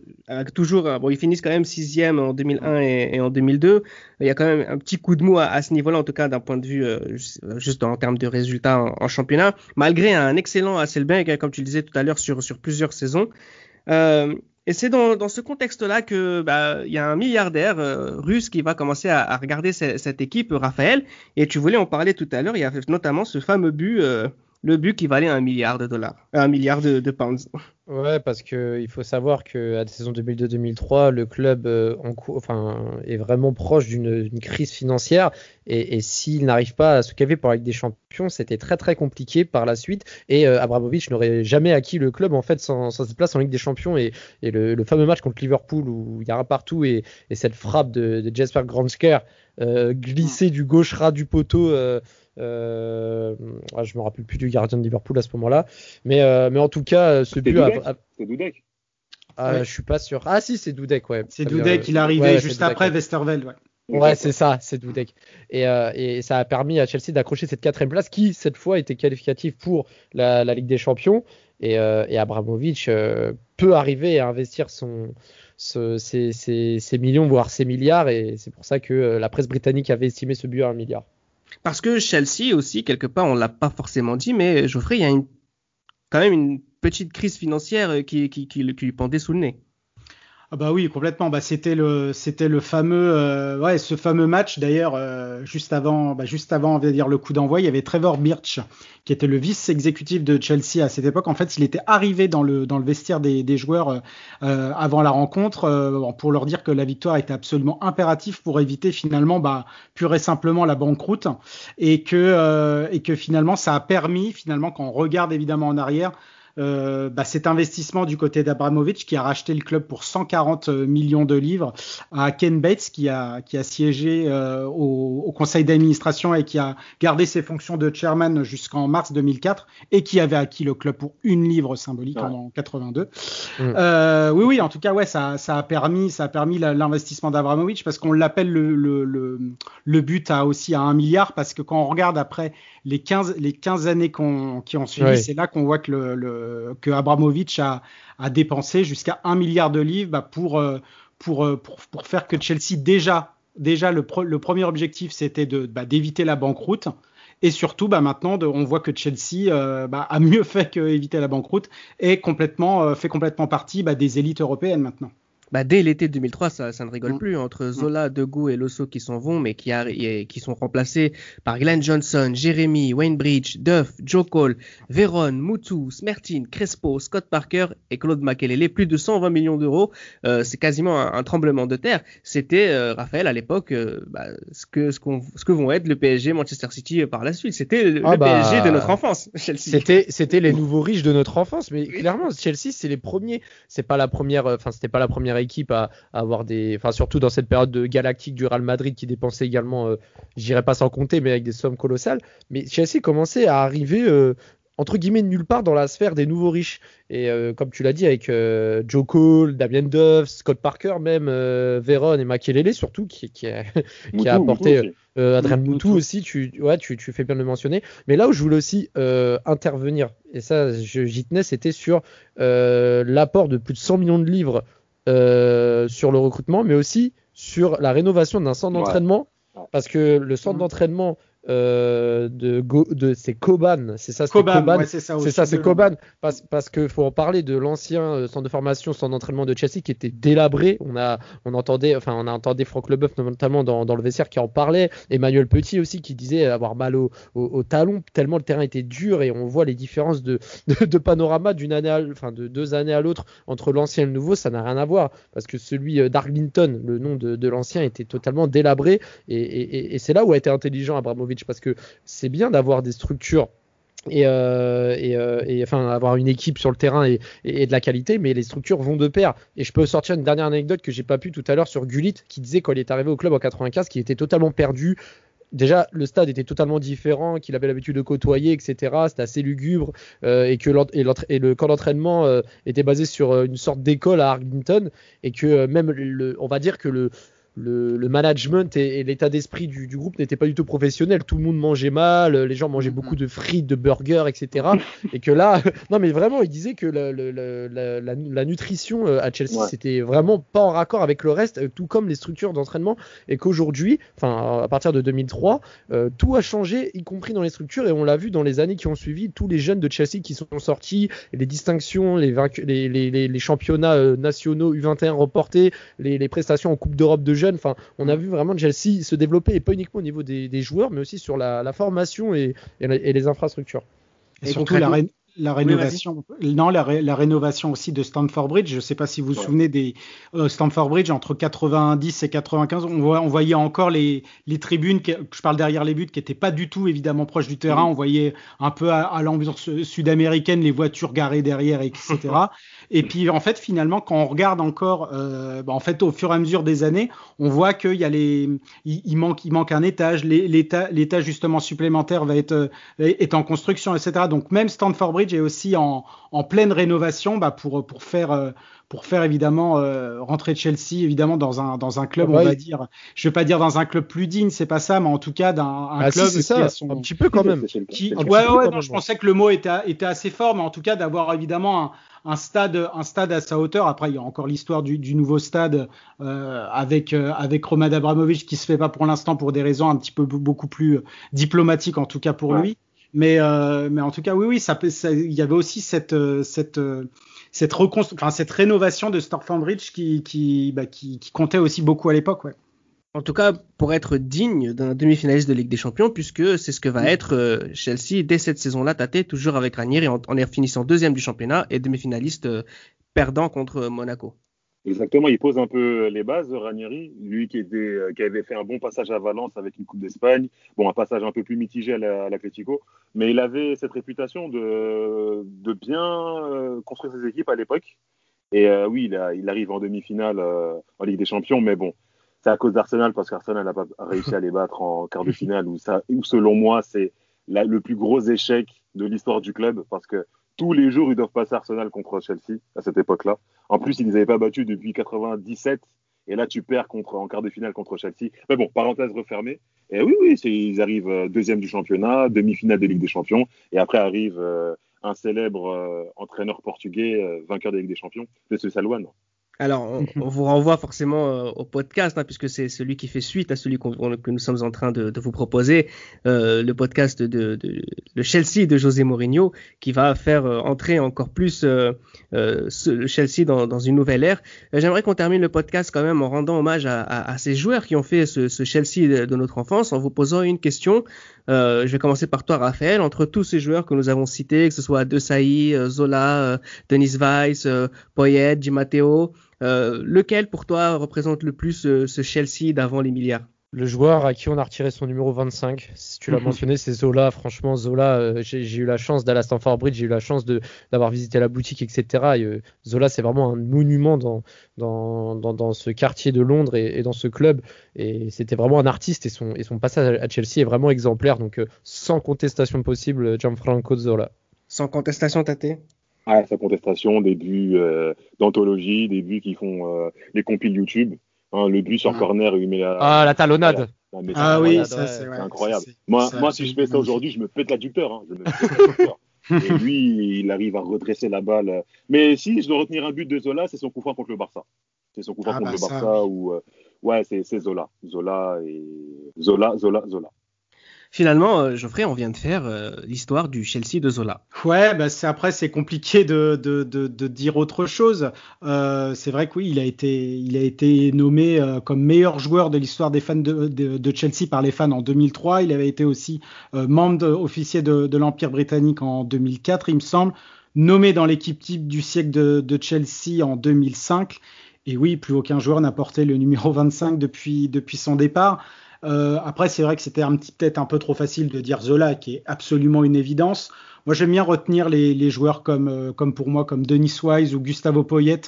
A: toujours, bon, ils finissent quand même sixième en 2001 et, en 2002. Il y a quand même un petit coup de mou à, ce niveau-là, en tout cas d'un point de vue euh, juste en termes de résultats en, championnat, malgré un excellent Hasselbank, hein, comme tu le disais tout à l'heure, sur, sur plusieurs saisons. Euh, et c'est dans, dans, ce contexte-là que bah, il y a un milliardaire euh, russe qui va commencer à, à regarder cette, équipe, Raphaël. Et tu voulais en parler tout à l'heure. Il y a notamment ce fameux but le but qui valait un milliard de dollars, un milliard de, de pounds.
D: Ouais, parce que il faut savoir que à la saison 2002-2003, le club euh, en enfin, est vraiment proche d'une crise financière et, et s'il n'arrive pas à se caver pour avec des champions, c'était très très compliqué par la suite et euh, Abramovich n'aurait jamais acquis le club en fait sans, sans cette place en Ligue des Champions et, et le, le, fameux match contre Liverpool où il y a un partout et, et cette frappe de, de Jesper Gransker euh, glissé du gauche ras du poteau. Euh, ah, je me rappelle plus du gardien de Liverpool à ce moment-là, mais euh, mais en tout cas, ce but.
C: C'est Dudek.
D: Ah, ouais. je suis pas sûr. Ah si, c'est Dudek, ouais.
E: C'est Dudek, il est arrivé ouais, juste après Westerveld, ouais.
D: Ouais, c'est ça, c'est Dudek. Et, euh, et, ça a permis à Chelsea d'accrocher cette quatrième place qui, cette fois, était qualificative pour la, la Ligue des Champions. Et, euh, et Abramovich euh, peut arriver à investir son, ce, ses, ses, ses, millions, voire ses milliards. Et c'est pour ça que euh, la presse britannique avait estimé ce but à un milliard.
A: Parce que Chelsea aussi, quelque part, on l'a pas forcément dit, mais Geoffrey, il y a quand même une petite crise financière qui, qui lui pendait sous le nez.
E: Ah bah oui, complètement. Bah c'était le c'était le fameux euh, ouais ce fameux match d'ailleurs euh, juste avant bah, juste avant on va dire le coup d'envoi, il y avait Trevor Birch qui était le vice exécutif de Chelsea à cette époque. En fait, il était arrivé dans le dans le vestiaire des, des joueurs euh, avant la rencontre euh, pour leur dire que la victoire était absolument impérative pour éviter finalement bah pur et simplement la banqueroute et que euh, et que finalement ça a permis finalement quand on regarde évidemment en arrière euh, bah, cet investissement du côté d'Abramovich qui a racheté le club pour 140 millions de livres à Ken Bates qui a, qui a siégé euh, au, au, conseil d'administration et qui a gardé ses fonctions de chairman jusqu'en mars 2004 et qui avait acquis le club pour une livre symbolique ouais. en 82. Mmh. Euh, oui, oui, en tout cas, ouais, ça, ça a permis, ça a permis l'investissement d'Abramovich parce qu'on l'appelle le, le, le, le, but à aussi à un milliard parce que quand on regarde après les 15, les 15 années qu'on, qui ont suivi, ouais. c'est là qu'on voit que le, le que Abramovich a, dépensé jusqu'à un milliard de livres bah, pour, pour, pour, pour, faire que Chelsea déjà, déjà le, premier objectif c'était de, bah, d'éviter la banqueroute. Et surtout, bah, maintenant, on voit que Chelsea euh, a mieux fait qu'éviter la banqueroute et complètement, euh, fait complètement partie des élites européennes maintenant
A: bah, dès l'été 2003, ça, ça, ne rigole mmh. plus entre Zola, Degou et Losso qui s'en vont, mais qui, a, qui sont remplacés par Glenn Johnson, Jeremy, Wayne Bridge, Duff, Joe Cole, Veron, Mutu, Smertin, Crespo, Scott Parker et Claude Makelele. Plus de 120 millions d'euros, euh, c'est quasiment un, un, tremblement de terre. C'était, euh, Raphaël, à l'époque, euh, bah, ce, que, ce, qu ce que vont être le PSG, Manchester City par la suite. C'était le, ah bah, PSG de notre enfance, Chelsea.
D: C'était, c'était les nouveaux riches de notre enfance, mais clairement, Chelsea, c'est les premiers. C'est pas la première, enfin, c'était pas la première équipe à, à, avoir des, enfin surtout dans cette période de galactique du Real Madrid qui dépensait également, euh, j'irai pas sans compter, mais avec des sommes colossales. Mais Chelsea commençait à arriver euh, entre guillemets nulle part dans la sphère des nouveaux riches. Et euh, comme tu l'as dit avec euh, Joe Cole, Damien Duff, Scott Parker, même euh, Veron et Makelele surtout qui, qui, a, qui Moutou, a apporté euh, Adrien Moutou aussi. Tu, ouais, tu, tu fais bien de le mentionner. Mais là où je voulais aussi euh, intervenir et ça j'y tenais, c'était sur l'apport de plus de 100 millions de livres euh, sur le recrutement, mais aussi sur la rénovation d'un centre d'entraînement. Ouais. Parce que le centre mmh. d'entraînement euh, de, Go, de c'est Koban, c'est ça, c'est Koban,
E: ouais, c'est ça,
D: c'est Koban, parce, parce que faut en parler de l'ancien euh, centre de formation, centre d'entraînement de Chelsea qui était délabré. On a, on entendait, enfin, on a entendu Franck Leboeuf notamment dans, dans le vestiaire qui en parlait, Emmanuel Petit aussi qui disait avoir mal au, au, au, talon tellement le terrain était dur. Et on voit les différences de, de, de panorama d'une année, à, enfin, de deux années à l'autre entre l'ancien et le nouveau, ça n'a rien à voir. Parce que celui euh, d'Arlington, le nom de, de l'ancien, était totalement délabré. Et, et, et c'est là où a été intelligent Abramovich parce que c'est bien d'avoir des structures et, euh, et, euh, et, enfin avoir une équipe sur le terrain et, et, de la qualité, mais les structures vont de pair. Et je peux sortir une dernière anecdote que j'ai pas pu tout à l'heure sur Gullit qui disait quand il est arrivé au club en 95 qu'il était totalement perdu. Déjà, le stade était totalement différent, qu'il avait l'habitude de côtoyer, etc. C'était assez lugubre euh, et que et, le camp d'entraînement était basé sur une sorte d'école à Arlington et que même le, on va dire que le le, le, management et, et l'état d'esprit du, du, groupe n'était pas du tout professionnel. Tout le monde mangeait mal, les gens mangeaient beaucoup de frites, de burgers, etc. et que là, non mais vraiment, il disait que la, la, la, la nutrition euh, à Chelsea, ouais. c'était vraiment pas en raccord avec le reste, euh, tout comme les structures d'entraînement, et qu'aujourd'hui, enfin à partir de 2003, euh, tout a changé, y compris dans les structures, et on l'a vu dans les années qui ont suivi, tous les jeunes de Chelsea qui sont sortis, les distinctions, les, les, les, les championnats nationaux U21 reportés, les, les prestations en Coupe d'Europe de jeunes jeunes. Enfin, on a vu vraiment Chelsea se développer et pas uniquement au niveau des, des joueurs, mais aussi sur la, la formation et, et, et, les infrastructures.
E: Et, surtout la, la rénovation, non, la, la, rénovation aussi de Stamford Bridge. Je ne sais pas si vous vous souvenez des euh, Stamford Bridge entre 90 et 95. On, voit, on voyait encore les, les tribunes, que, je parle derrière les buts, qui n'étaient pas du tout évidemment proches du terrain. On voyait un peu à, à l'ambiance sud-américaine les voitures garées derrière, etc. et puis en fait, finalement, quand on regarde encore, euh, bah, en fait, au fur et à mesure des années, on voit qu'il y a les, il, il, manque, il manque un étage. L'étage justement supplémentaire va être euh, est en construction, etc. Donc même Stamford Bridge est aussi en, pleine rénovation bah, pour, pour, faire, euh, pour faire évidemment euh, rentrer Chelsea évidemment dans un, dans un club, on va dire, je vais pas dire dans un club plus digne, c'est pas ça, mais en tout cas d'un un
D: ah,
E: club
D: qui a son... un petit peu quand même.
E: Qui... Ouais, ouais, non, je pensais que le mot était, était assez fort, mais en tout cas d'avoir évidemment un, un, stade, un stade à sa hauteur. Après, il y a encore l'histoire du, du, nouveau stade euh, avec, euh, avec Roman Abramovich qui se fait pas pour l'instant pour des raisons un petit peu beaucoup plus diplomatiques, en tout cas pour ouais. lui. Mais, euh, mais en tout cas, oui, oui, ça, ça, il y avait aussi cette, euh, cette, euh, cette, enfin, cette rénovation de Stamford Bridge qui, qui, bah, qui, qui, comptait aussi beaucoup à l'époque. Ouais.
A: En tout cas, pour être digne d'un demi-finaliste de Ligue des Champions, puisque c'est ce que va oui. être Chelsea dès cette saison-là, tâté toujours avec Ranieri en, en finissant deuxième du championnat et demi-finaliste perdant contre Monaco.
C: Exactement, il pose un peu les bases, Ranieri, lui euh, qui avait fait un bon passage à Valence avec une Coupe d'Espagne, bon, un passage un peu plus mitigé à l'Atlético, mais il avait cette réputation de, bien euh, construire ses équipes à l'époque. Et euh, oui, il, arrive en demi-finale en Ligue des Champions, mais bon, c'est à cause d'Arsenal parce qu'Arsenal n'a pas réussi à les battre en quart de finale, où, où selon moi, c'est le plus gros échec de l'histoire du club parce que tous les jours, ils doivent passer Arsenal contre Chelsea à cette époque-là. En plus, ils ne les avaient pas battus depuis 97. Et là, tu perds en quart de finale contre Chelsea. Mais bon, parenthèse refermée. Et oui, oui, ils arrivent euh, deuxième du championnat, demi-finale de Ligue des Champions. Et après arrive euh, un célèbre euh, entraîneur portugais, vainqueur de Ligue des Champions, de Salouane.
A: Alors, on, on, vous renvoie forcément euh, au podcast, hein, puisque c'est celui qui fait suite à celui qu que nous sommes en train de, de vous proposer, euh, le podcast de, de, de, Chelsea de José Mourinho, qui va faire euh, entrer encore plus ce, le Chelsea dans, dans, une nouvelle ère. J'aimerais qu'on termine le podcast quand même en rendant hommage à, à, à ces joueurs qui ont fait ce, ce Chelsea de, notre enfance, en vous posant une question. je vais commencer par toi, Raphaël. Entre tous ces joueurs que nous avons cités, que ce soit De Sailly, Zola, Denis Weiss, Poyet, Di Matteo, euh, lequel pour toi représente le plus euh, ce Chelsea d'avant les milliards?
D: Le joueur à qui on a retiré son numéro 25, si tu l'as mentionné, c'est Zola. Franchement, Zola, euh, j'ai eu la chance d'aller à Stamford Bridge, j'ai eu la chance d'avoir visité la boutique, etc. Et, euh, Zola, c'est vraiment un monument dans, dans, dans, dans, ce quartier de Londres et, et dans ce club. Et c'était vraiment un artiste et son, et son passage à Chelsea est vraiment exemplaire. Donc, euh, sans contestation possible, Gianfranco Zola.
A: Sans contestation, Tate?
C: Ah, sa contestation, des buts euh, d'anthologie, des buts qui font euh, les compiles YouTube. Hein, le but sur ah. corner, il met la.
D: Ah, la talonnade.
E: Ah, ah oui, ça, c'est
C: ouais, incroyable. Moi, moi si je fais ça aujourd'hui, je me pète l'adducteur. Hein. Je me pète l'adducteur. Et lui, il arrive à redresser la balle. Mais si je dois retenir un but de Zola, c'est son coup franc contre le Barça. C'est son coup franc ah contre bah le Barça ça, où, euh, ouais, c'est Zola. Zola et Zola, Zola, Zola.
A: Finalement, euh, Geoffrey, on vient de faire euh, l'histoire du Chelsea de Zola.
E: Ouais, bah après c'est compliqué de, de, de, de, dire autre chose. Euh, c'est vrai que oui, il a été il a été nommé euh, comme meilleur joueur de l'histoire des fans de, de, Chelsea par les fans en 2003. Il avait été aussi euh, membre officier de, l'Empire britannique en 2004, il me semble. Nommé dans l'équipe type du siècle de, de Chelsea en 2005. Et oui, plus aucun joueur n'a porté le numéro 25 depuis depuis son départ. Euh, après, c'est vrai que c'était un petit peut-être un peu trop facile de dire Zola, qui est absolument une évidence. Moi, j'aime bien retenir les, les joueurs comme, euh, comme pour moi, comme Denis Wise ou Gustavo Poyet,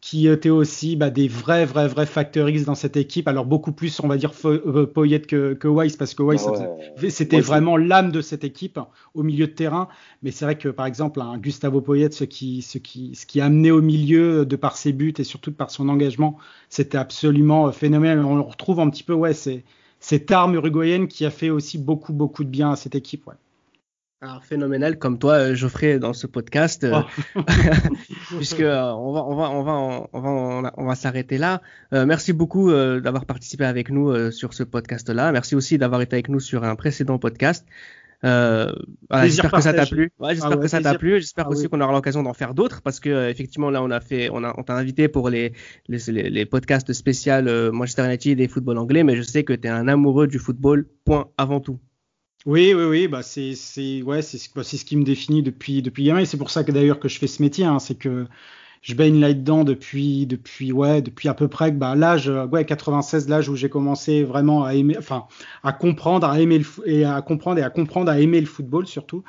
E: qui étaient aussi bah, des vrais, vrais, vrais factor X dans cette équipe. Alors beaucoup plus, on va dire, euh, Poyet que, que Wise, parce que Wise, ouais. c'était ouais, vraiment l'âme de cette équipe au milieu de terrain. Mais c'est vrai que, par exemple, un Gustavo Poyet, ce qui, ce, qui, ce qui a amené au milieu de par ses buts et surtout de par son engagement, c'était absolument phénoménal. On le retrouve un petit peu, ouais, c'est cette arme uruguayenne qui a fait aussi beaucoup, beaucoup de bien à cette équipe. Ouais.
A: Alors, phénoménal comme toi, euh, Geoffrey, dans ce podcast, oh. puisque euh, on va, on va, on va, on va, on va, s'arrêter là. Euh, merci beaucoup euh, d'avoir participé avec nous euh, sur ce podcast-là. Merci aussi d'avoir été avec nous sur un précédent podcast. Euh, voilà, j'espère que ça t'a plu. Ouais, j'espère ah ouais, que ça t'a plu. J'espère ah aussi oui. qu'on aura l'occasion d'en faire d'autres parce que euh, effectivement là on a fait, on a, on t'a invité pour les les, les, les podcasts spéciaux euh, Manchester United et football anglais, mais je sais que tu es un amoureux du football. Point avant tout.
E: Oui, oui, oui, bah c'est c'est ouais, c'est bah, c'est ce qui me définit depuis depuis gamin et c'est pour ça que d'ailleurs que je fais ce métier, hein, c'est que je baigne là-dedans depuis depuis ouais depuis à peu près bah l'âge ouais 96 l'âge où j'ai commencé vraiment à aimer enfin à comprendre à aimer le et à comprendre et à comprendre à aimer le football surtout.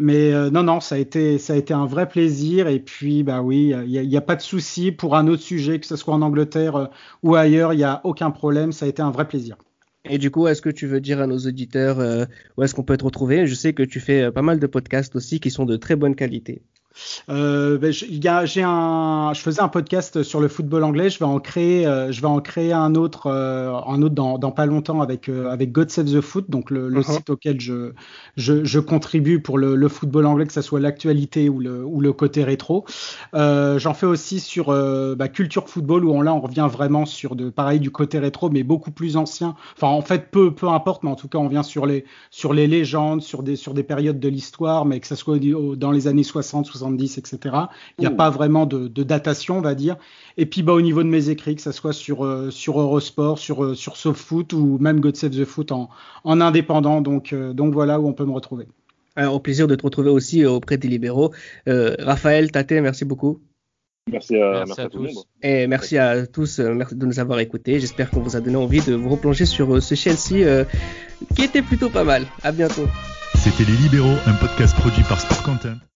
E: Mais euh, non non ça a été ça a été un vrai plaisir. Et puis bah oui il y a, pas de souci pour un autre sujet que ce soit en Angleterre euh, ou ailleurs il y a aucun problème. Ça a été un vrai plaisir.
A: Et du coup, est-ce que tu veux dire à nos auditeurs euh, où est-ce qu'on peut te retrouver? Je sais que tu fais pas mal de podcasts aussi qui sont de très bonne qualité.
E: Euh, ben, j'ai un, je faisais un podcast sur le football anglais. Je vais en créer, euh, je vais en créer un autre, euh, un autre dans, dans, pas longtemps avec avec God Save the Foot, donc le, le uh -huh. site auquel je, je, je contribue pour le, le, football anglais, que ce soit l'actualité ou le, ou le côté rétro. J'en fais aussi sur bah, culture football où on, là on revient vraiment sur de pareil du côté rétro, mais beaucoup plus ancien. Enfin en fait peu peu importe, mais en tout cas on vient sur les sur les légendes, sur des sur des périodes de l'histoire, mais que ce soit dans les années 60, 60 70, etc. Il n'y a Ouh. pas vraiment de, de, datation, on va dire. Et puis, bah, au niveau de mes écrits, que ça soit sur, euh, sur Eurosport, sur, euh, sur SoftFoot ou même God Save the Foot en, en indépendant. Donc, euh, donc voilà où on peut me retrouver.
A: Alors, au plaisir de te retrouver aussi auprès des libéraux. Raphaël, Tate, merci beaucoup.
C: Merci à, merci, merci à, tous.
A: Et merci à tous merci de nous avoir écoutés. J'espère qu'on vous a donné envie de vous replonger sur ce Chelsea euh, qui était plutôt pas mal. À bientôt.
B: C'était Les Libéraux, un podcast produit par Sport Content.